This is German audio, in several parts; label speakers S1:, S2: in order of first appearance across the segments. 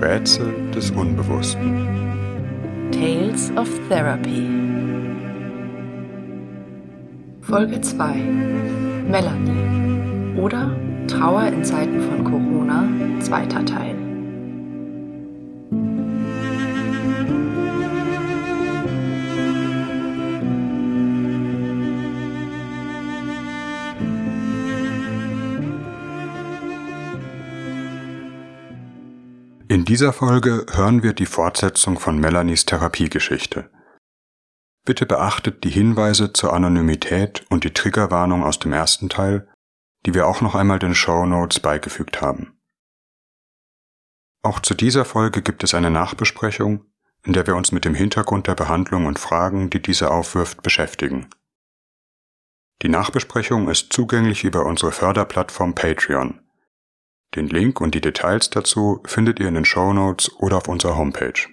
S1: Rätsel des Unbewussten.
S2: Tales of Therapy. Folge 2. Melanie. Oder Trauer in Zeiten von Corona, zweiter Teil.
S1: Dieser Folge hören wir die Fortsetzung von Melanies Therapiegeschichte. Bitte beachtet die Hinweise zur Anonymität und die Triggerwarnung aus dem ersten Teil, die wir auch noch einmal den Show Notes beigefügt haben. Auch zu dieser Folge gibt es eine Nachbesprechung, in der wir uns mit dem Hintergrund der Behandlung und Fragen, die diese aufwirft, beschäftigen. Die Nachbesprechung ist zugänglich über unsere Förderplattform Patreon. Den Link und die Details dazu findet ihr in den Show Notes oder auf unserer Homepage.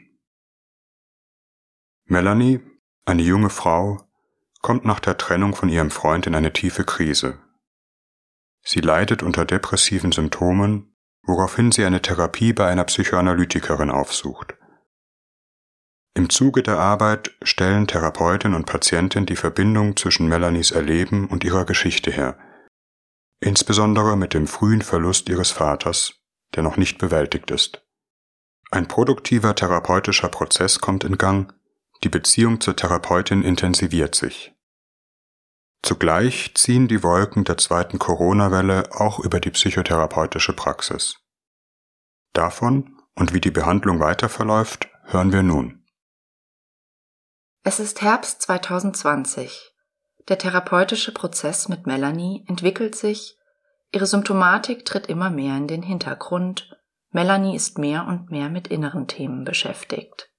S1: Melanie, eine junge Frau, kommt nach der Trennung von ihrem Freund in eine tiefe Krise. Sie leidet unter depressiven Symptomen, woraufhin sie eine Therapie bei einer Psychoanalytikerin aufsucht. Im Zuge der Arbeit stellen Therapeutin und Patientin die Verbindung zwischen Melanies Erleben und ihrer Geschichte her, insbesondere mit dem frühen Verlust ihres Vaters, der noch nicht bewältigt ist. Ein produktiver therapeutischer Prozess kommt in Gang, die Beziehung zur Therapeutin intensiviert sich. Zugleich ziehen die Wolken der zweiten Corona-Welle auch über die psychotherapeutische Praxis. Davon und wie die Behandlung weiter verläuft, hören wir nun.
S2: Es ist Herbst 2020. Der therapeutische Prozess mit Melanie entwickelt sich, ihre Symptomatik tritt immer mehr in den Hintergrund, Melanie ist mehr und mehr mit inneren Themen beschäftigt.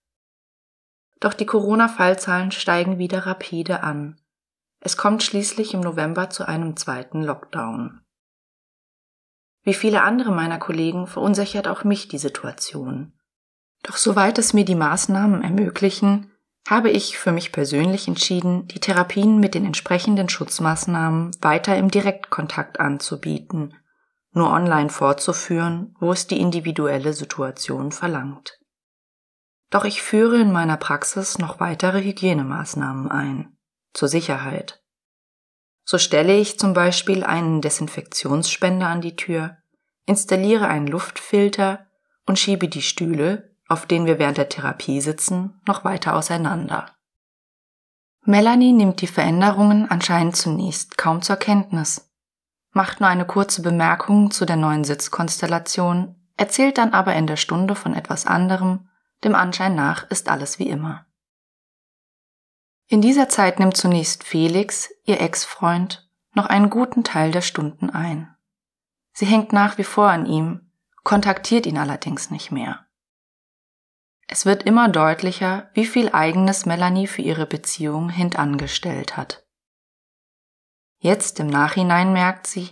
S2: Doch die Corona-Fallzahlen steigen wieder rapide an. Es kommt schließlich im November zu einem zweiten Lockdown. Wie viele andere meiner Kollegen verunsichert auch mich die Situation. Doch soweit es mir die Maßnahmen ermöglichen, habe ich für mich persönlich entschieden, die Therapien mit den entsprechenden Schutzmaßnahmen weiter im Direktkontakt anzubieten, nur online fortzuführen, wo es die individuelle Situation verlangt. Doch ich führe in meiner Praxis noch weitere Hygienemaßnahmen ein, zur Sicherheit. So stelle ich zum Beispiel einen Desinfektionsspender an die Tür, installiere einen Luftfilter und schiebe die Stühle, auf denen wir während der Therapie sitzen, noch weiter auseinander. Melanie nimmt die Veränderungen anscheinend zunächst kaum zur Kenntnis, macht nur eine kurze Bemerkung zu der neuen Sitzkonstellation, erzählt dann aber in der Stunde von etwas anderem, dem Anschein nach ist alles wie immer. In dieser Zeit nimmt zunächst Felix, ihr Ex-Freund, noch einen guten Teil der Stunden ein. Sie hängt nach wie vor an ihm, kontaktiert ihn allerdings nicht mehr. Es wird immer deutlicher, wie viel eigenes Melanie für ihre Beziehung hintangestellt hat. Jetzt im Nachhinein merkt sie,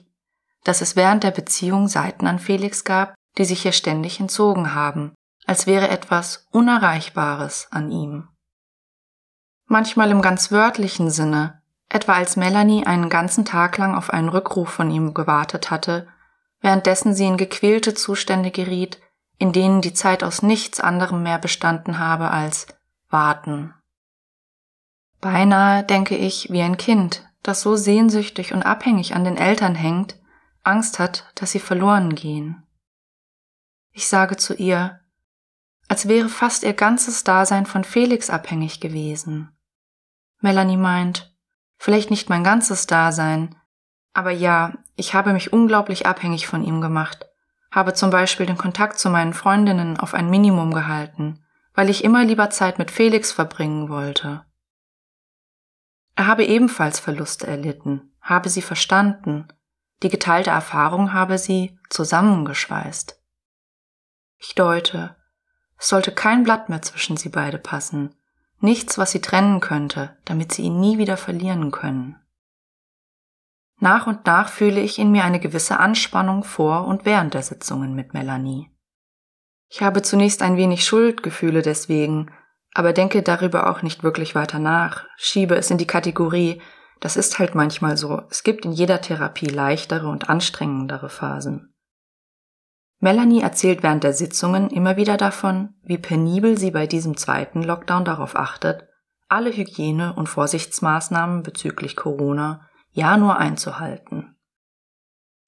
S2: dass es während der Beziehung Seiten an Felix gab, die sich ihr ständig entzogen haben, als wäre etwas Unerreichbares an ihm. Manchmal im ganz wörtlichen Sinne, etwa als Melanie einen ganzen Tag lang auf einen Rückruf von ihm gewartet hatte, währenddessen sie in gequälte Zustände geriet, in denen die Zeit aus nichts anderem mehr bestanden habe als warten. Beinahe denke ich wie ein Kind, das so sehnsüchtig und abhängig an den Eltern hängt, Angst hat, dass sie verloren gehen. Ich sage zu ihr, als wäre fast ihr ganzes Dasein von Felix abhängig gewesen. Melanie meint, vielleicht nicht mein ganzes Dasein, aber ja, ich habe mich unglaublich abhängig von ihm gemacht, habe zum Beispiel den Kontakt zu meinen Freundinnen auf ein Minimum gehalten, weil ich immer lieber Zeit mit Felix verbringen wollte. Er habe ebenfalls Verluste erlitten, habe sie verstanden, die geteilte Erfahrung habe sie zusammengeschweißt. Ich deute, es sollte kein Blatt mehr zwischen sie beide passen, nichts, was sie trennen könnte, damit sie ihn nie wieder verlieren können. Nach und nach fühle ich in mir eine gewisse Anspannung vor und während der Sitzungen mit Melanie. Ich habe zunächst ein wenig Schuldgefühle deswegen, aber denke darüber auch nicht wirklich weiter nach, schiebe es in die Kategorie, das ist halt manchmal so, es gibt in jeder Therapie leichtere und anstrengendere Phasen. Melanie erzählt während der Sitzungen immer wieder davon, wie penibel sie bei diesem zweiten Lockdown darauf achtet, alle Hygiene- und Vorsichtsmaßnahmen bezüglich Corona ja nur einzuhalten.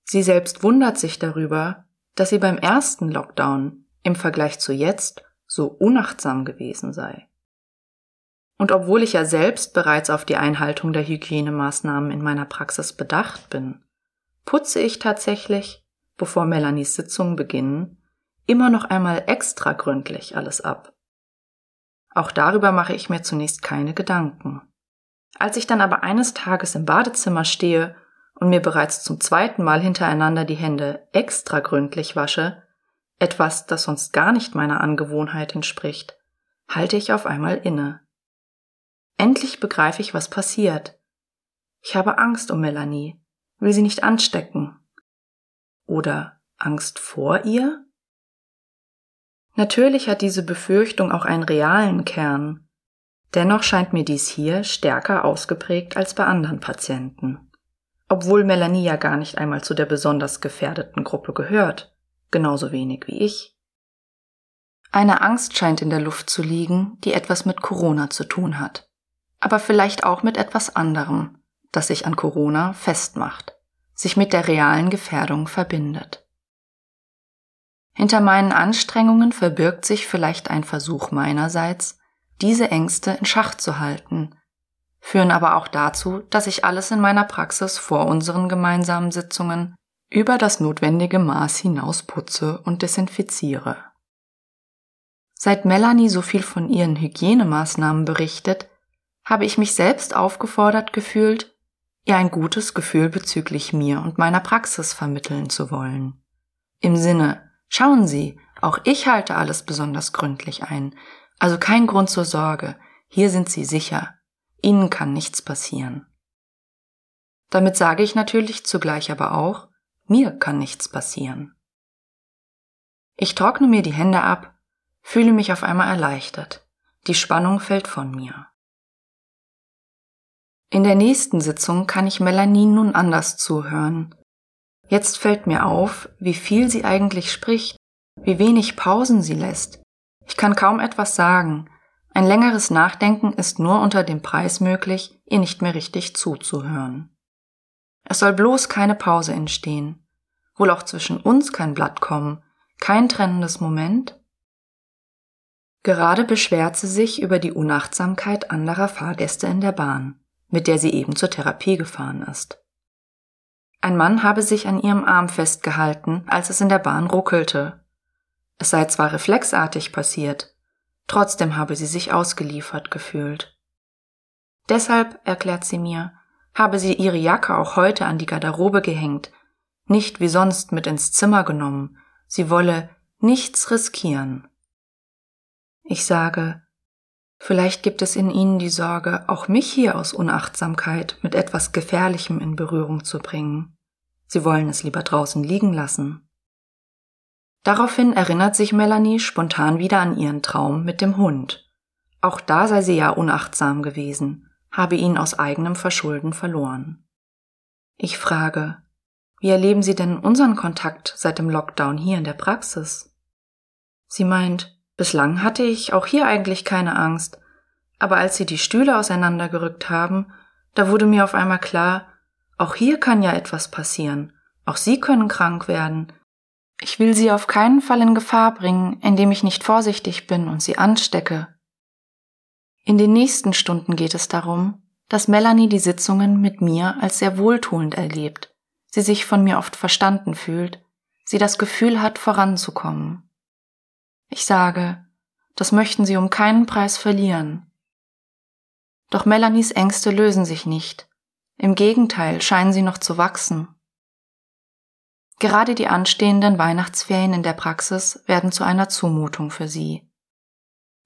S2: Sie selbst wundert sich darüber, dass sie beim ersten Lockdown im Vergleich zu jetzt so unachtsam gewesen sei. Und obwohl ich ja selbst bereits auf die Einhaltung der Hygienemaßnahmen in meiner Praxis bedacht bin, putze ich tatsächlich, bevor Melanies Sitzungen beginnen, immer noch einmal extra gründlich alles ab. Auch darüber mache ich mir zunächst keine Gedanken. Als ich dann aber eines Tages im Badezimmer stehe und mir bereits zum zweiten Mal hintereinander die Hände extra gründlich wasche, etwas, das sonst gar nicht meiner Angewohnheit entspricht, halte ich auf einmal inne. Endlich begreife ich, was passiert. Ich habe Angst um Melanie, will sie nicht anstecken. Oder Angst vor ihr? Natürlich hat diese Befürchtung auch einen realen Kern. Dennoch scheint mir dies hier stärker ausgeprägt als bei anderen Patienten. Obwohl Melanie ja gar nicht einmal zu der besonders gefährdeten Gruppe gehört, genauso wenig wie ich. Eine Angst scheint in der Luft zu liegen, die etwas mit Corona zu tun hat, aber vielleicht auch mit etwas anderem, das sich an Corona festmacht, sich mit der realen Gefährdung verbindet. Hinter meinen Anstrengungen verbirgt sich vielleicht ein Versuch meinerseits, diese Ängste in Schach zu halten, führen aber auch dazu, dass ich alles in meiner Praxis vor unseren gemeinsamen Sitzungen über das notwendige Maß hinaus putze und desinfiziere. Seit Melanie so viel von ihren Hygienemaßnahmen berichtet, habe ich mich selbst aufgefordert gefühlt, ihr ein gutes Gefühl bezüglich mir und meiner Praxis vermitteln zu wollen. Im Sinne, schauen Sie, auch ich halte alles besonders gründlich ein, also kein Grund zur Sorge, hier sind Sie sicher, Ihnen kann nichts passieren. Damit sage ich natürlich zugleich aber auch, mir kann nichts passieren. Ich trockne mir die Hände ab, fühle mich auf einmal erleichtert. Die Spannung fällt von mir. In der nächsten Sitzung kann ich Melanie nun anders zuhören. Jetzt fällt mir auf, wie viel sie eigentlich spricht, wie wenig Pausen sie lässt. Ich kann kaum etwas sagen. Ein längeres Nachdenken ist nur unter dem Preis möglich, ihr nicht mehr richtig zuzuhören. Es soll bloß keine Pause entstehen, wohl auch zwischen uns kein Blatt kommen, kein trennendes Moment. Gerade beschwert sie sich über die Unachtsamkeit anderer Fahrgäste in der Bahn, mit der sie eben zur Therapie gefahren ist. Ein Mann habe sich an ihrem Arm festgehalten, als es in der Bahn ruckelte. Es sei zwar reflexartig passiert, trotzdem habe sie sich ausgeliefert gefühlt. Deshalb, erklärt sie mir, habe sie ihre Jacke auch heute an die Garderobe gehängt, nicht wie sonst mit ins Zimmer genommen, sie wolle nichts riskieren. Ich sage, vielleicht gibt es in Ihnen die Sorge, auch mich hier aus Unachtsamkeit mit etwas Gefährlichem in Berührung zu bringen. Sie wollen es lieber draußen liegen lassen. Daraufhin erinnert sich Melanie spontan wieder an ihren Traum mit dem Hund. Auch da sei sie ja unachtsam gewesen, habe ihn aus eigenem Verschulden verloren. Ich frage, wie erleben Sie denn unseren Kontakt seit dem Lockdown hier in der Praxis? Sie meint, bislang hatte ich auch hier eigentlich keine Angst, aber als Sie die Stühle auseinandergerückt haben, da wurde mir auf einmal klar, auch hier kann ja etwas passieren, auch Sie können krank werden. Ich will Sie auf keinen Fall in Gefahr bringen, indem ich nicht vorsichtig bin und Sie anstecke. In den nächsten Stunden geht es darum, dass Melanie die Sitzungen mit mir als sehr wohltuend erlebt, sie sich von mir oft verstanden fühlt, sie das Gefühl hat, voranzukommen. Ich sage, das möchten sie um keinen Preis verlieren. Doch Melanies Ängste lösen sich nicht. Im Gegenteil scheinen sie noch zu wachsen. Gerade die anstehenden Weihnachtsferien in der Praxis werden zu einer Zumutung für sie.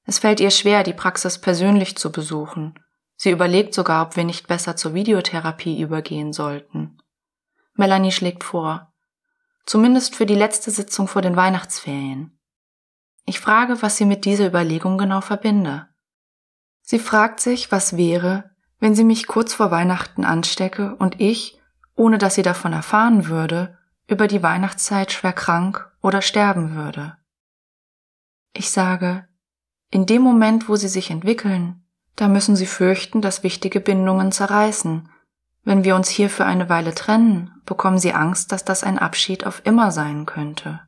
S2: Es fällt ihr schwer, die Praxis persönlich zu besuchen. Sie überlegt sogar, ob wir nicht besser zur Videotherapie übergehen sollten. Melanie schlägt vor. Zumindest für die letzte Sitzung vor den Weihnachtsferien. Ich frage, was sie mit dieser Überlegung genau verbinde. Sie fragt sich, was wäre, wenn sie mich kurz vor Weihnachten anstecke und ich, ohne dass sie davon erfahren würde, über die Weihnachtszeit schwer krank oder sterben würde. Ich sage, in dem Moment, wo sie sich entwickeln, da müssen sie fürchten, dass wichtige Bindungen zerreißen. Wenn wir uns hier für eine Weile trennen, bekommen sie Angst, dass das ein Abschied auf immer sein könnte.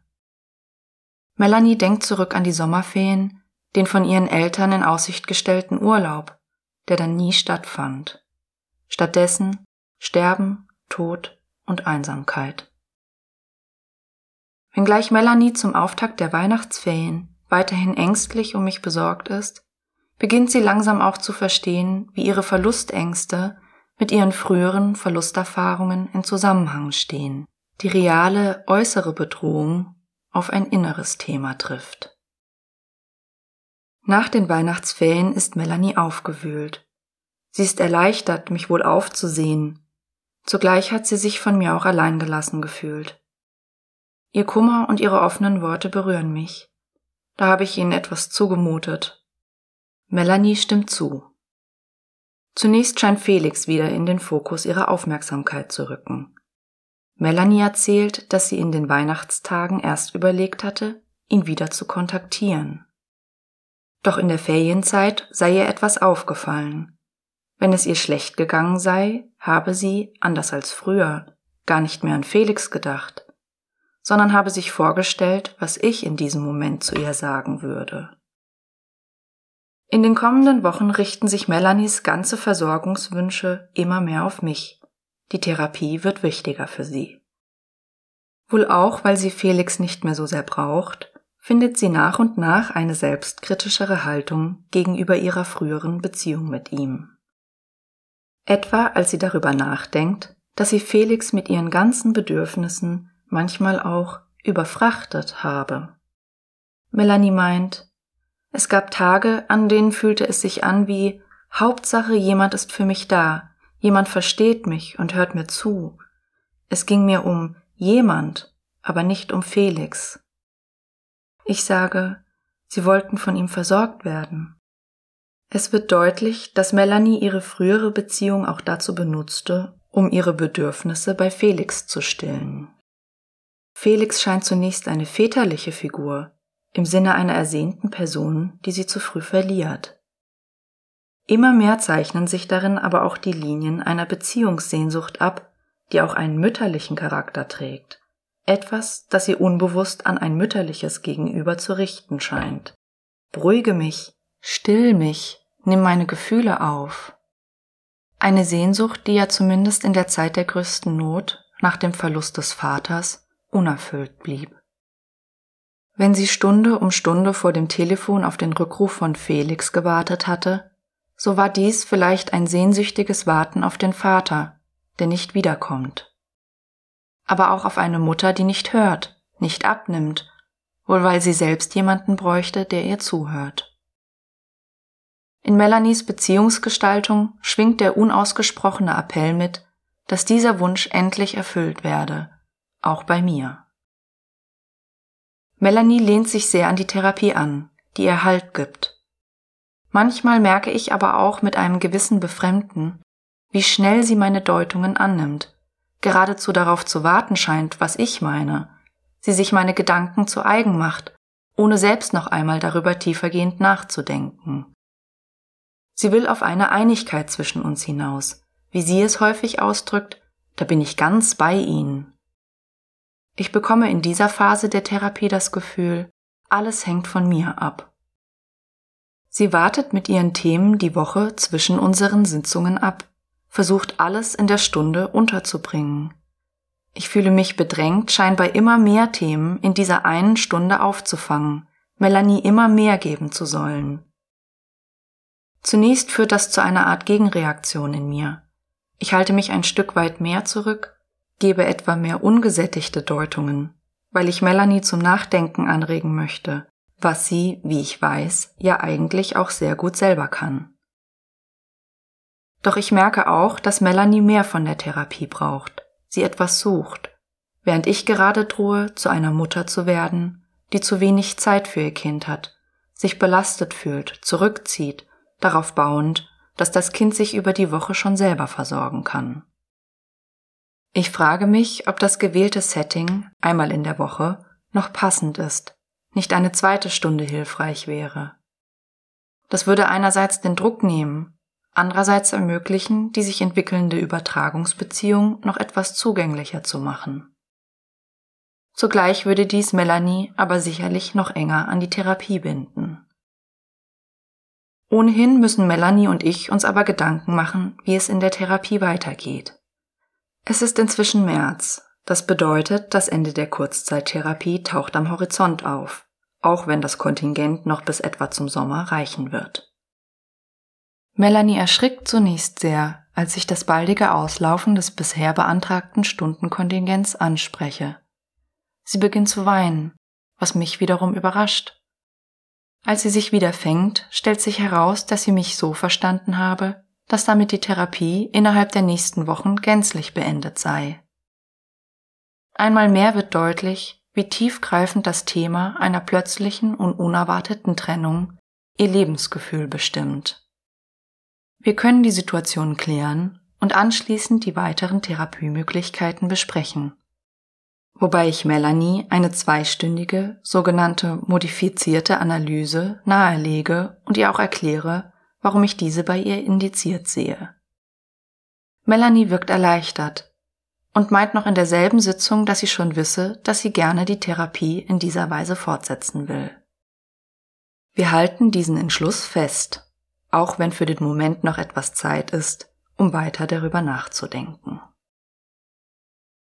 S2: Melanie denkt zurück an die Sommerferien, den von ihren Eltern in Aussicht gestellten Urlaub, der dann nie stattfand. Stattdessen Sterben, Tod und Einsamkeit. Wenngleich Melanie zum Auftakt der Weihnachtsferien weiterhin ängstlich um mich besorgt ist, beginnt sie langsam auch zu verstehen, wie ihre Verlustängste mit ihren früheren Verlusterfahrungen in Zusammenhang stehen, die reale äußere Bedrohung auf ein inneres Thema trifft. Nach den Weihnachtsferien ist Melanie aufgewühlt. Sie ist erleichtert, mich wohl aufzusehen. Zugleich hat sie sich von mir auch allein gelassen gefühlt. Ihr Kummer und ihre offenen Worte berühren mich. Da habe ich ihnen etwas zugemutet. Melanie stimmt zu. Zunächst scheint Felix wieder in den Fokus ihrer Aufmerksamkeit zu rücken. Melanie erzählt, dass sie in den Weihnachtstagen erst überlegt hatte, ihn wieder zu kontaktieren. Doch in der Ferienzeit sei ihr etwas aufgefallen. Wenn es ihr schlecht gegangen sei, habe sie, anders als früher, gar nicht mehr an Felix gedacht, sondern habe sich vorgestellt, was ich in diesem Moment zu ihr sagen würde. In den kommenden Wochen richten sich Melanies ganze Versorgungswünsche immer mehr auf mich. Die Therapie wird wichtiger für sie. Wohl auch, weil sie Felix nicht mehr so sehr braucht, findet sie nach und nach eine selbstkritischere Haltung gegenüber ihrer früheren Beziehung mit ihm. Etwa als sie darüber nachdenkt, dass sie Felix mit ihren ganzen Bedürfnissen manchmal auch überfrachtet habe. Melanie meint, es gab Tage, an denen fühlte es sich an wie Hauptsache jemand ist für mich da, jemand versteht mich und hört mir zu. Es ging mir um jemand, aber nicht um Felix. Ich sage, sie wollten von ihm versorgt werden. Es wird deutlich, dass Melanie ihre frühere Beziehung auch dazu benutzte, um ihre Bedürfnisse bei Felix zu stillen. Felix scheint zunächst eine väterliche Figur, im Sinne einer ersehnten Person, die sie zu früh verliert. Immer mehr zeichnen sich darin aber auch die Linien einer Beziehungssehnsucht ab, die auch einen mütterlichen Charakter trägt. Etwas, das sie unbewusst an ein mütterliches Gegenüber zu richten scheint. Beruhige mich, still mich, nimm meine Gefühle auf. Eine Sehnsucht, die ja zumindest in der Zeit der größten Not, nach dem Verlust des Vaters, unerfüllt blieb. Wenn sie Stunde um Stunde vor dem Telefon auf den Rückruf von Felix gewartet hatte, so war dies vielleicht ein sehnsüchtiges Warten auf den Vater, der nicht wiederkommt. Aber auch auf eine Mutter, die nicht hört, nicht abnimmt, wohl weil sie selbst jemanden bräuchte, der ihr zuhört. In Melanies Beziehungsgestaltung schwingt der unausgesprochene Appell mit, dass dieser Wunsch endlich erfüllt werde, auch bei mir. Melanie lehnt sich sehr an die Therapie an, die ihr Halt gibt. Manchmal merke ich aber auch mit einem gewissen Befremden, wie schnell sie meine Deutungen annimmt, geradezu darauf zu warten scheint, was ich meine, sie sich meine Gedanken zu eigen macht, ohne selbst noch einmal darüber tiefergehend nachzudenken. Sie will auf eine Einigkeit zwischen uns hinaus, wie sie es häufig ausdrückt, da bin ich ganz bei Ihnen. Ich bekomme in dieser Phase der Therapie das Gefühl, alles hängt von mir ab. Sie wartet mit ihren Themen die Woche zwischen unseren Sitzungen ab, versucht alles in der Stunde unterzubringen. Ich fühle mich bedrängt, scheinbar immer mehr Themen in dieser einen Stunde aufzufangen, Melanie immer mehr geben zu sollen. Zunächst führt das zu einer Art Gegenreaktion in mir. Ich halte mich ein Stück weit mehr zurück, gebe etwa mehr ungesättigte Deutungen, weil ich Melanie zum Nachdenken anregen möchte, was sie, wie ich weiß, ja eigentlich auch sehr gut selber kann. Doch ich merke auch, dass Melanie mehr von der Therapie braucht, sie etwas sucht, während ich gerade drohe, zu einer Mutter zu werden, die zu wenig Zeit für ihr Kind hat, sich belastet fühlt, zurückzieht, darauf bauend, dass das Kind sich über die Woche schon selber versorgen kann. Ich frage mich, ob das gewählte Setting, einmal in der Woche, noch passend ist, nicht eine zweite Stunde hilfreich wäre. Das würde einerseits den Druck nehmen, andererseits ermöglichen, die sich entwickelnde Übertragungsbeziehung noch etwas zugänglicher zu machen. Zugleich würde dies Melanie aber sicherlich noch enger an die Therapie binden. Ohnehin müssen Melanie und ich uns aber Gedanken machen, wie es in der Therapie weitergeht. Es ist inzwischen März. Das bedeutet, das Ende der Kurzzeittherapie taucht am Horizont auf, auch wenn das Kontingent noch bis etwa zum Sommer reichen wird. Melanie erschrickt zunächst sehr, als ich das baldige Auslaufen des bisher beantragten Stundenkontingents anspreche. Sie beginnt zu weinen, was mich wiederum überrascht. Als sie sich wieder fängt, stellt sich heraus, dass sie mich so verstanden habe, dass damit die Therapie innerhalb der nächsten Wochen gänzlich beendet sei. Einmal mehr wird deutlich, wie tiefgreifend das Thema einer plötzlichen und unerwarteten Trennung ihr Lebensgefühl bestimmt. Wir können die Situation klären und anschließend die weiteren Therapiemöglichkeiten besprechen. Wobei ich Melanie eine zweistündige, sogenannte modifizierte Analyse nahelege und ihr auch erkläre, warum ich diese bei ihr indiziert sehe. Melanie wirkt erleichtert und meint noch in derselben Sitzung, dass sie schon wisse, dass sie gerne die Therapie in dieser Weise fortsetzen will. Wir halten diesen Entschluss fest, auch wenn für den Moment noch etwas Zeit ist, um weiter darüber nachzudenken.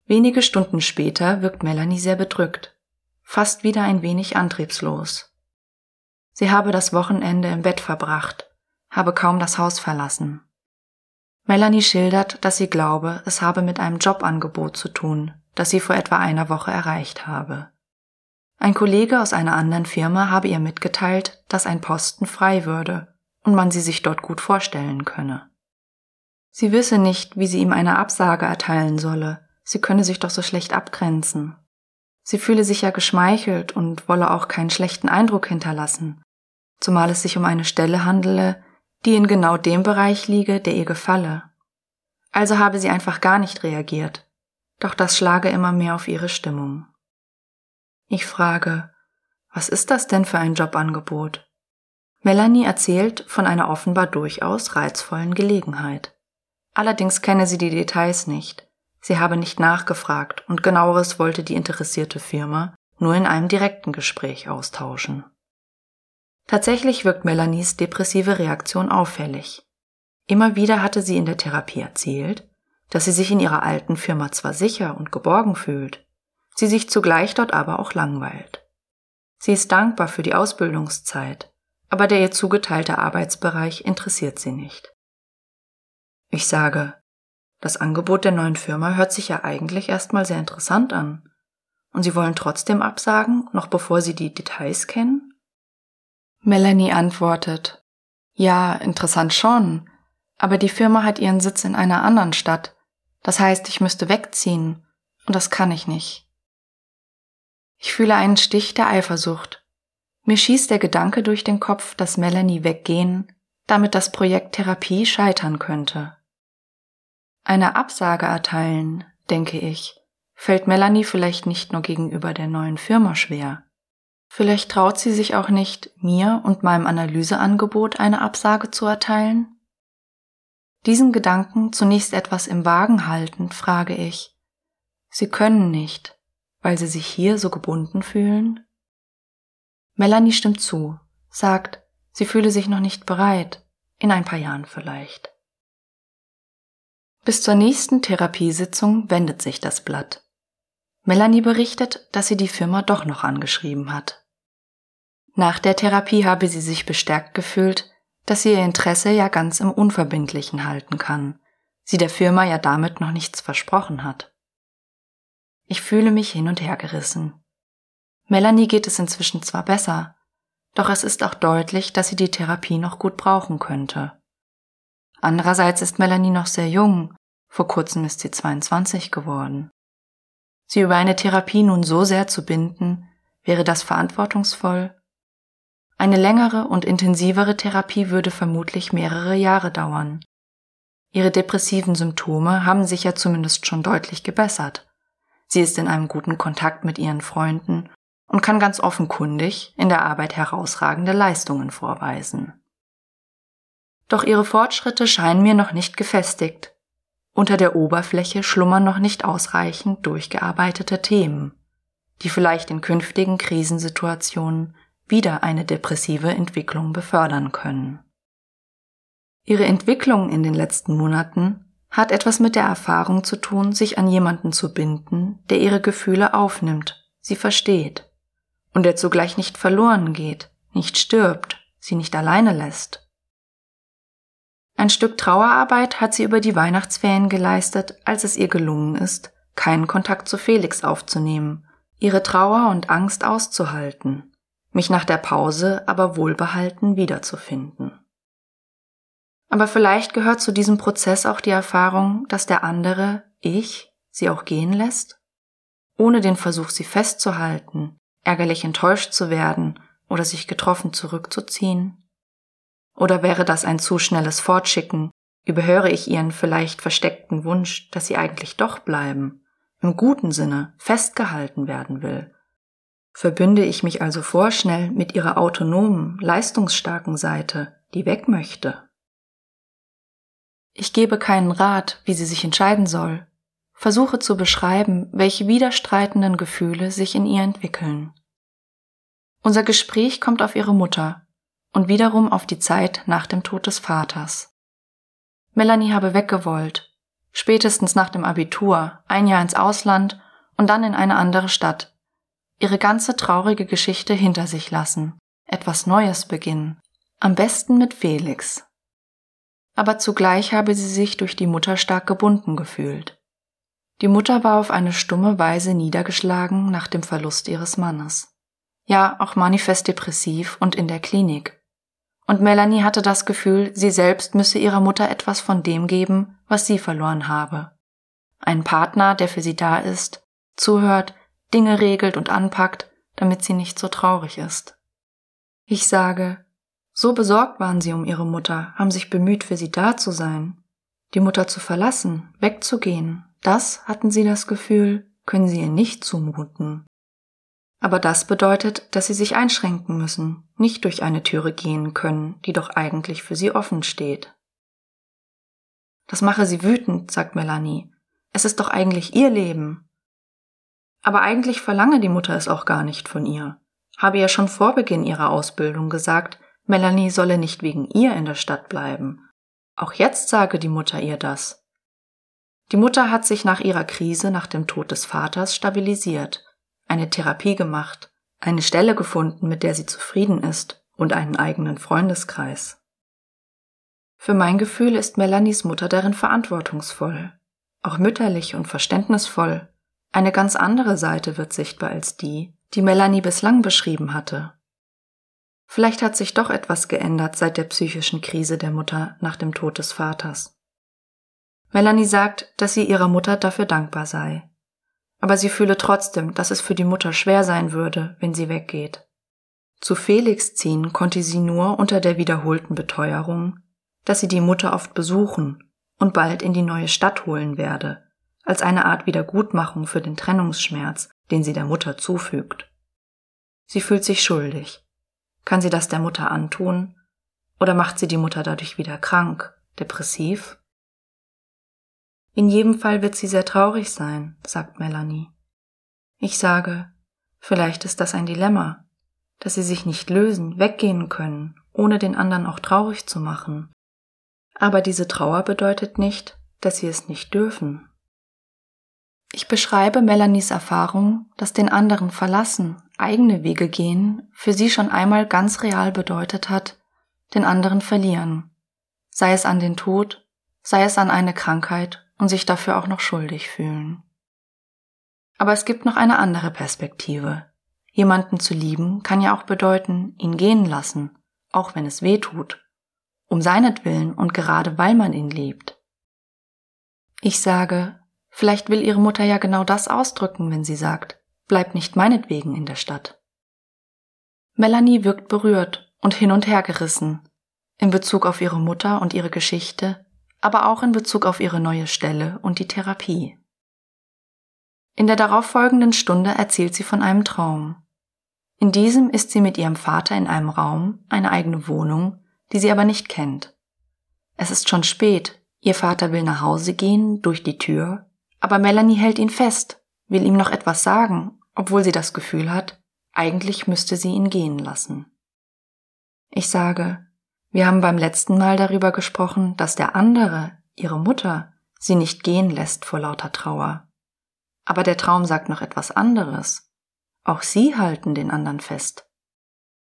S2: Wenige Stunden später wirkt Melanie sehr bedrückt, fast wieder ein wenig antriebslos. Sie habe das Wochenende im Bett verbracht habe kaum das Haus verlassen. Melanie schildert, dass sie glaube, es habe mit einem Jobangebot zu tun, das sie vor etwa einer Woche erreicht habe. Ein Kollege aus einer anderen Firma habe ihr mitgeteilt, dass ein Posten frei würde und man sie sich dort gut vorstellen könne. Sie wisse nicht, wie sie ihm eine Absage erteilen solle, sie könne sich doch so schlecht abgrenzen. Sie fühle sich ja geschmeichelt und wolle auch keinen schlechten Eindruck hinterlassen, zumal es sich um eine Stelle handele, die in genau dem Bereich liege, der ihr gefalle. Also habe sie einfach gar nicht reagiert, doch das schlage immer mehr auf ihre Stimmung. Ich frage, was ist das denn für ein Jobangebot? Melanie erzählt von einer offenbar durchaus reizvollen Gelegenheit. Allerdings kenne sie die Details nicht. Sie habe nicht nachgefragt und genaueres wollte die interessierte Firma nur in einem direkten Gespräch austauschen. Tatsächlich wirkt Melanies depressive Reaktion auffällig. Immer wieder hatte sie in der Therapie erzählt, dass sie sich in ihrer alten Firma zwar sicher und geborgen fühlt, sie sich zugleich dort aber auch langweilt. Sie ist dankbar für die Ausbildungszeit, aber der ihr zugeteilte Arbeitsbereich interessiert sie nicht. Ich sage, das Angebot der neuen Firma hört sich ja eigentlich erstmal sehr interessant an. Und Sie wollen trotzdem absagen, noch bevor Sie die Details kennen? Melanie antwortet, ja, interessant schon, aber die Firma hat ihren Sitz in einer anderen Stadt. Das heißt, ich müsste wegziehen, und das kann ich nicht. Ich fühle einen Stich der Eifersucht. Mir schießt der Gedanke durch den Kopf, dass Melanie weggehen, damit das Projekt Therapie scheitern könnte. Eine Absage erteilen, denke ich, fällt Melanie vielleicht nicht nur gegenüber der neuen Firma schwer, Vielleicht traut sie sich auch nicht, mir und meinem Analyseangebot eine Absage zu erteilen? Diesen Gedanken zunächst etwas im Wagen haltend, frage ich, Sie können nicht, weil Sie sich hier so gebunden fühlen? Melanie stimmt zu, sagt, sie fühle sich noch nicht bereit, in ein paar Jahren vielleicht. Bis zur nächsten Therapiesitzung wendet sich das Blatt. Melanie berichtet, dass sie die Firma doch noch angeschrieben hat. Nach der Therapie habe sie sich bestärkt gefühlt, dass sie ihr Interesse ja ganz im Unverbindlichen halten kann, sie der Firma ja damit noch nichts versprochen hat. Ich fühle mich hin und her gerissen. Melanie geht es inzwischen zwar besser, doch es ist auch deutlich, dass sie die Therapie noch gut brauchen könnte. Andererseits ist Melanie noch sehr jung, vor kurzem ist sie 22 geworden. Sie über eine Therapie nun so sehr zu binden, wäre das verantwortungsvoll? Eine längere und intensivere Therapie würde vermutlich mehrere Jahre dauern. Ihre depressiven Symptome haben sich ja zumindest schon deutlich gebessert. Sie ist in einem guten Kontakt mit ihren Freunden und kann ganz offenkundig in der Arbeit herausragende Leistungen vorweisen. Doch ihre Fortschritte scheinen mir noch nicht gefestigt. Unter der Oberfläche schlummern noch nicht ausreichend durchgearbeitete Themen, die vielleicht in künftigen Krisensituationen wieder eine depressive Entwicklung befördern können. Ihre Entwicklung in den letzten Monaten hat etwas mit der Erfahrung zu tun, sich an jemanden zu binden, der ihre Gefühle aufnimmt, sie versteht und der zugleich nicht verloren geht, nicht stirbt, sie nicht alleine lässt. Ein Stück Trauerarbeit hat sie über die Weihnachtsferien geleistet, als es ihr gelungen ist, keinen Kontakt zu Felix aufzunehmen, ihre Trauer und Angst auszuhalten, mich nach der Pause aber wohlbehalten wiederzufinden. Aber vielleicht gehört zu diesem Prozess auch die Erfahrung, dass der andere, ich, sie auch gehen lässt, ohne den Versuch, sie festzuhalten, ärgerlich enttäuscht zu werden oder sich getroffen zurückzuziehen. Oder wäre das ein zu schnelles Fortschicken, überhöre ich ihren vielleicht versteckten Wunsch, dass sie eigentlich doch bleiben, im guten Sinne festgehalten werden will. Verbünde ich mich also vorschnell mit ihrer autonomen, leistungsstarken Seite, die weg möchte. Ich gebe keinen Rat, wie sie sich entscheiden soll, versuche zu beschreiben, welche widerstreitenden Gefühle sich in ihr entwickeln. Unser Gespräch kommt auf ihre Mutter, und wiederum auf die Zeit nach dem Tod des Vaters. Melanie habe weggewollt, spätestens nach dem Abitur, ein Jahr ins Ausland und dann in eine andere Stadt, ihre ganze traurige Geschichte hinter sich lassen, etwas Neues beginnen, am besten mit Felix. Aber zugleich habe sie sich durch die Mutter stark gebunden gefühlt. Die Mutter war auf eine stumme Weise niedergeschlagen nach dem Verlust ihres Mannes. Ja, auch manifest depressiv und in der Klinik und Melanie hatte das Gefühl, sie selbst müsse ihrer Mutter etwas von dem geben, was sie verloren habe. Ein Partner, der für sie da ist, zuhört, Dinge regelt und anpackt, damit sie nicht so traurig ist. Ich sage, so besorgt waren sie um ihre Mutter, haben sich bemüht, für sie da zu sein. Die Mutter zu verlassen, wegzugehen, das, hatten sie das Gefühl, können sie ihr nicht zumuten. Aber das bedeutet, dass sie sich einschränken müssen, nicht durch eine Türe gehen können, die doch eigentlich für sie offen steht. Das mache sie wütend, sagt Melanie. Es ist doch eigentlich ihr Leben. Aber eigentlich verlange die Mutter es auch gar nicht von ihr. Habe ja schon vor Beginn ihrer Ausbildung gesagt, Melanie solle nicht wegen ihr in der Stadt bleiben. Auch jetzt sage die Mutter ihr das. Die Mutter hat sich nach ihrer Krise nach dem Tod des Vaters stabilisiert eine Therapie gemacht, eine Stelle gefunden, mit der sie zufrieden ist und einen eigenen Freundeskreis. Für mein Gefühl ist Melanies Mutter darin verantwortungsvoll, auch mütterlich und verständnisvoll. Eine ganz andere Seite wird sichtbar als die, die Melanie bislang beschrieben hatte. Vielleicht hat sich doch etwas geändert seit der psychischen Krise der Mutter nach dem Tod des Vaters. Melanie sagt, dass sie ihrer Mutter dafür dankbar sei aber sie fühle trotzdem, dass es für die Mutter schwer sein würde, wenn sie weggeht. Zu Felix ziehen konnte sie nur unter der wiederholten Beteuerung, dass sie die Mutter oft besuchen und bald in die neue Stadt holen werde, als eine Art Wiedergutmachung für den Trennungsschmerz, den sie der Mutter zufügt. Sie fühlt sich schuldig. Kann sie das der Mutter antun? Oder macht sie die Mutter dadurch wieder krank, depressiv? In jedem Fall wird sie sehr traurig sein, sagt Melanie. Ich sage, vielleicht ist das ein Dilemma, dass sie sich nicht lösen, weggehen können, ohne den anderen auch traurig zu machen. Aber diese Trauer bedeutet nicht, dass sie es nicht dürfen. Ich beschreibe Melanies Erfahrung, dass den anderen verlassen, eigene Wege gehen, für sie schon einmal ganz real bedeutet hat, den anderen verlieren, sei es an den Tod, sei es an eine Krankheit und sich dafür auch noch schuldig fühlen. Aber es gibt noch eine andere Perspektive. Jemanden zu lieben kann ja auch bedeuten, ihn gehen lassen, auch wenn es weh tut, um seinetwillen und gerade weil man ihn liebt. Ich sage, vielleicht will ihre Mutter ja genau das ausdrücken, wenn sie sagt, bleib nicht meinetwegen in der Stadt. Melanie wirkt berührt und hin und her gerissen, in Bezug auf ihre Mutter und ihre Geschichte aber auch in Bezug auf ihre neue Stelle und die Therapie. In der darauffolgenden Stunde erzählt sie von einem Traum. In diesem ist sie mit ihrem Vater in einem Raum, eine eigene Wohnung, die sie aber nicht kennt. Es ist schon spät, ihr Vater will nach Hause gehen, durch die Tür, aber Melanie hält ihn fest, will ihm noch etwas sagen, obwohl sie das Gefühl hat, eigentlich müsste sie ihn gehen lassen. Ich sage, wir haben beim letzten Mal darüber gesprochen, dass der andere, ihre Mutter, sie nicht gehen lässt vor lauter Trauer. Aber der Traum sagt noch etwas anderes. Auch sie halten den anderen fest.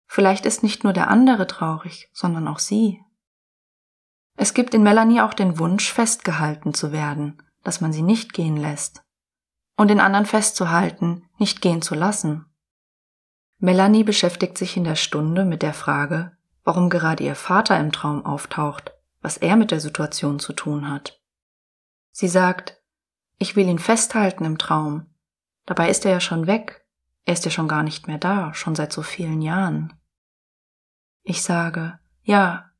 S2: Vielleicht ist nicht nur der andere traurig, sondern auch sie. Es gibt in Melanie auch den Wunsch, festgehalten zu werden, dass man sie nicht gehen lässt. Und den anderen festzuhalten, nicht gehen zu lassen. Melanie beschäftigt sich in der Stunde mit der Frage, warum gerade ihr Vater im Traum auftaucht, was er mit der Situation zu tun hat. Sie sagt, ich will ihn festhalten im Traum. Dabei ist er ja schon weg. Er ist ja schon gar nicht mehr da, schon seit so vielen Jahren. Ich sage, ja.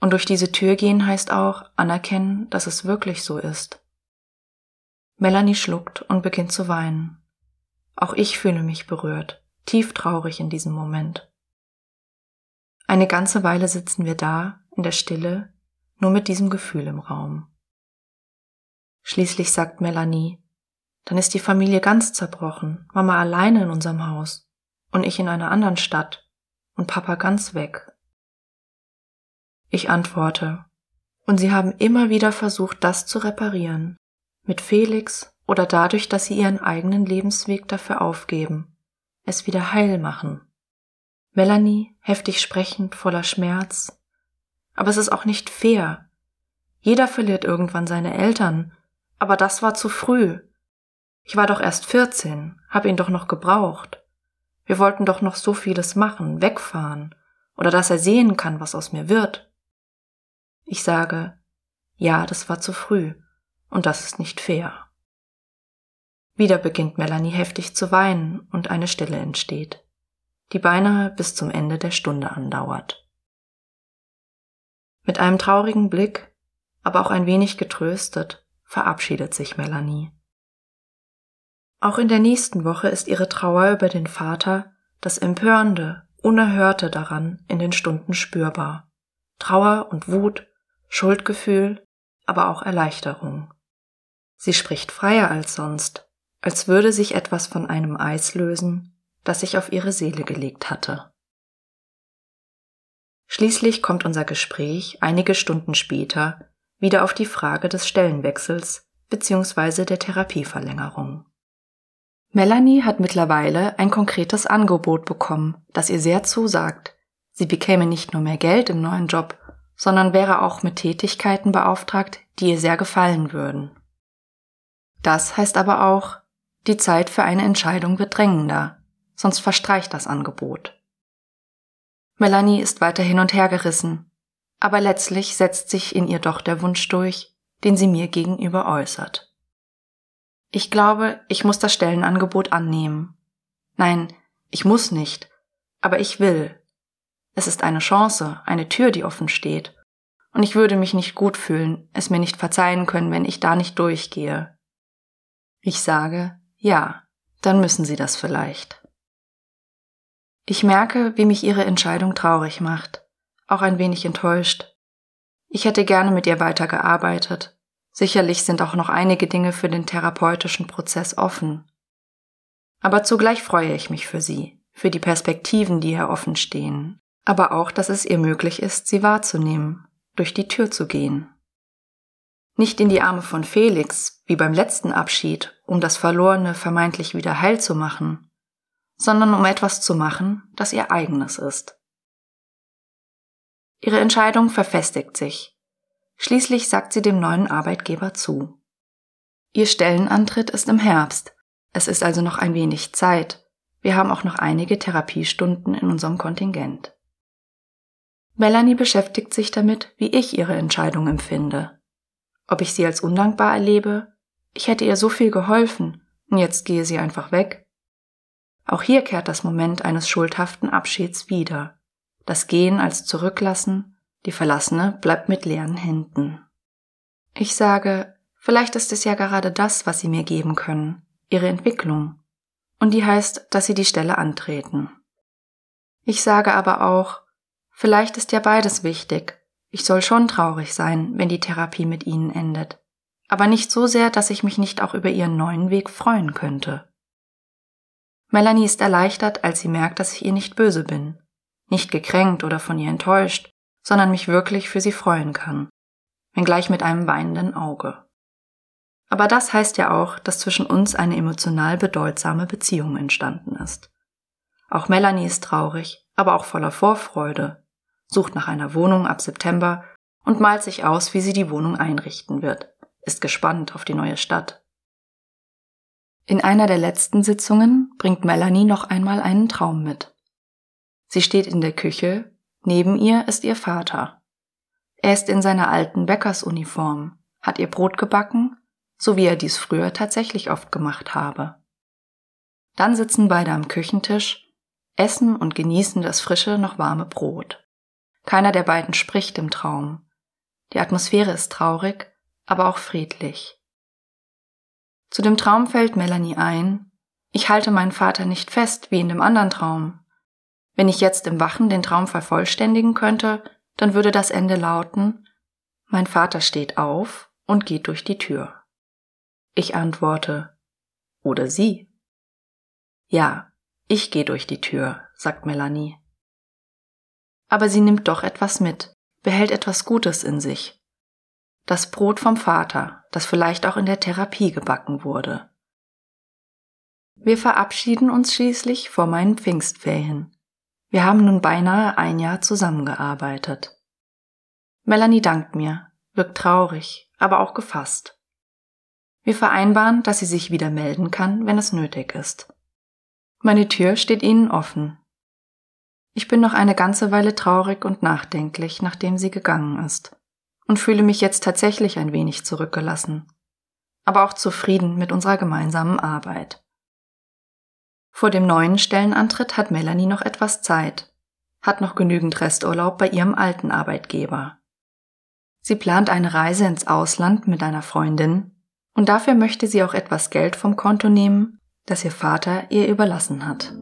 S2: Und durch diese Tür gehen heißt auch anerkennen, dass es wirklich so ist. Melanie schluckt und beginnt zu weinen. Auch ich fühle mich berührt, tief traurig in diesem Moment. Eine ganze Weile sitzen wir da, in der Stille, nur mit diesem Gefühl im Raum. Schließlich sagt Melanie, dann ist die Familie ganz zerbrochen, Mama alleine in unserem Haus und ich in einer anderen Stadt und Papa ganz weg. Ich antworte, und sie haben immer wieder versucht, das zu reparieren, mit Felix oder dadurch, dass sie ihren eigenen Lebensweg dafür aufgeben, es wieder heil machen. Melanie, heftig sprechend, voller Schmerz. Aber es ist auch nicht fair. Jeder verliert irgendwann seine Eltern, aber das war zu früh. Ich war doch erst 14, hab ihn doch noch gebraucht. Wir wollten doch noch so vieles machen, wegfahren, oder dass er sehen kann, was aus mir wird. Ich sage, ja, das war zu früh, und das ist nicht fair. Wieder beginnt Melanie heftig zu weinen und eine Stille entsteht, die beinahe bis zum Ende der Stunde andauert. Mit einem traurigen Blick, aber auch ein wenig getröstet, verabschiedet sich Melanie. Auch in der nächsten Woche ist ihre Trauer über den Vater, das Empörende, Unerhörte daran in den Stunden spürbar. Trauer und Wut, Schuldgefühl, aber auch Erleichterung. Sie spricht freier als sonst, als würde sich etwas von einem Eis lösen, das sich auf ihre Seele gelegt hatte. Schließlich kommt unser Gespräch einige Stunden später wieder auf die Frage des Stellenwechsels bzw. der Therapieverlängerung. Melanie hat mittlerweile ein konkretes Angebot bekommen, das ihr sehr zusagt. Sie bekäme nicht nur mehr Geld im neuen Job, sondern wäre auch mit Tätigkeiten beauftragt, die ihr sehr gefallen würden. Das heißt aber auch, die Zeit für eine Entscheidung wird drängender, sonst verstreicht das Angebot. Melanie ist weiter hin und her gerissen, aber letztlich setzt sich in ihr doch der Wunsch durch, den sie mir gegenüber äußert. Ich glaube, ich muss das Stellenangebot annehmen. Nein, ich muss nicht, aber ich will. Es ist eine Chance, eine Tür, die offen steht. Und ich würde mich nicht gut fühlen, es mir nicht verzeihen können, wenn ich da nicht durchgehe. Ich sage, ja, dann müssen Sie das vielleicht. Ich merke, wie mich Ihre Entscheidung traurig macht, auch ein wenig enttäuscht. Ich hätte gerne mit ihr weitergearbeitet, Sicherlich sind auch noch einige Dinge für den therapeutischen Prozess offen. Aber zugleich freue ich mich für sie, für die Perspektiven, die ihr offen stehen, aber auch, dass es ihr möglich ist, sie wahrzunehmen, durch die Tür zu gehen. Nicht in die Arme von Felix, wie beim letzten Abschied, um das Verlorene vermeintlich wieder heil zu machen, sondern um etwas zu machen, das ihr eigenes ist. Ihre Entscheidung verfestigt sich, Schließlich sagt sie dem neuen Arbeitgeber zu. Ihr Stellenantritt ist im Herbst. Es ist also noch ein wenig Zeit. Wir haben auch noch einige Therapiestunden in unserem Kontingent. Melanie beschäftigt sich damit, wie ich ihre Entscheidung empfinde. Ob ich sie als undankbar erlebe? Ich hätte ihr so viel geholfen und jetzt gehe sie einfach weg. Auch hier kehrt das Moment eines schuldhaften Abschieds wieder. Das Gehen als Zurücklassen, die Verlassene bleibt mit leeren Händen. Ich sage, vielleicht ist es ja gerade das, was Sie mir geben können, Ihre Entwicklung. Und die heißt, dass Sie die Stelle antreten. Ich sage aber auch, vielleicht ist ja beides wichtig. Ich soll schon traurig sein, wenn die Therapie mit Ihnen endet. Aber nicht so sehr, dass ich mich nicht auch über Ihren neuen Weg freuen könnte. Melanie ist erleichtert, als sie merkt, dass ich ihr nicht böse bin, nicht gekränkt oder von ihr enttäuscht, sondern mich wirklich für sie freuen kann, wenngleich mit einem weinenden Auge. Aber das heißt ja auch, dass zwischen uns eine emotional bedeutsame Beziehung entstanden ist. Auch Melanie ist traurig, aber auch voller Vorfreude, sucht nach einer Wohnung ab September und malt sich aus, wie sie die Wohnung einrichten wird, ist gespannt auf die neue Stadt. In einer der letzten Sitzungen bringt Melanie noch einmal einen Traum mit. Sie steht in der Küche, neben ihr ist ihr Vater. Er ist in seiner alten Bäckersuniform, hat ihr Brot gebacken, so wie er dies früher tatsächlich oft gemacht habe. Dann sitzen beide am Küchentisch, essen und genießen das frische, noch warme Brot. Keiner der beiden spricht im Traum. Die Atmosphäre ist traurig, aber auch friedlich. Zu dem Traum fällt Melanie ein, ich halte meinen Vater nicht fest wie in dem anderen Traum. Wenn ich jetzt im Wachen den Traum vervollständigen könnte, dann würde das Ende lauten, mein Vater steht auf und geht durch die Tür. Ich antworte, oder sie. Ja, ich gehe durch die Tür, sagt Melanie. Aber sie nimmt doch etwas mit, behält etwas Gutes in sich, das Brot vom Vater, das vielleicht auch in der Therapie gebacken wurde. Wir verabschieden uns schließlich vor meinen Pfingstferien. Wir haben nun beinahe ein Jahr zusammengearbeitet. Melanie dankt mir, wirkt traurig, aber auch gefasst. Wir vereinbaren, dass sie sich wieder melden kann, wenn es nötig ist. Meine Tür steht ihnen offen. Ich bin noch eine ganze Weile traurig und nachdenklich, nachdem sie gegangen ist und fühle mich jetzt tatsächlich ein wenig zurückgelassen, aber auch zufrieden mit unserer gemeinsamen Arbeit. Vor dem neuen Stellenantritt hat Melanie noch etwas Zeit, hat noch genügend Resturlaub bei ihrem alten Arbeitgeber. Sie plant eine Reise ins Ausland mit einer Freundin und dafür möchte sie auch etwas Geld vom Konto nehmen, das ihr Vater ihr überlassen hat.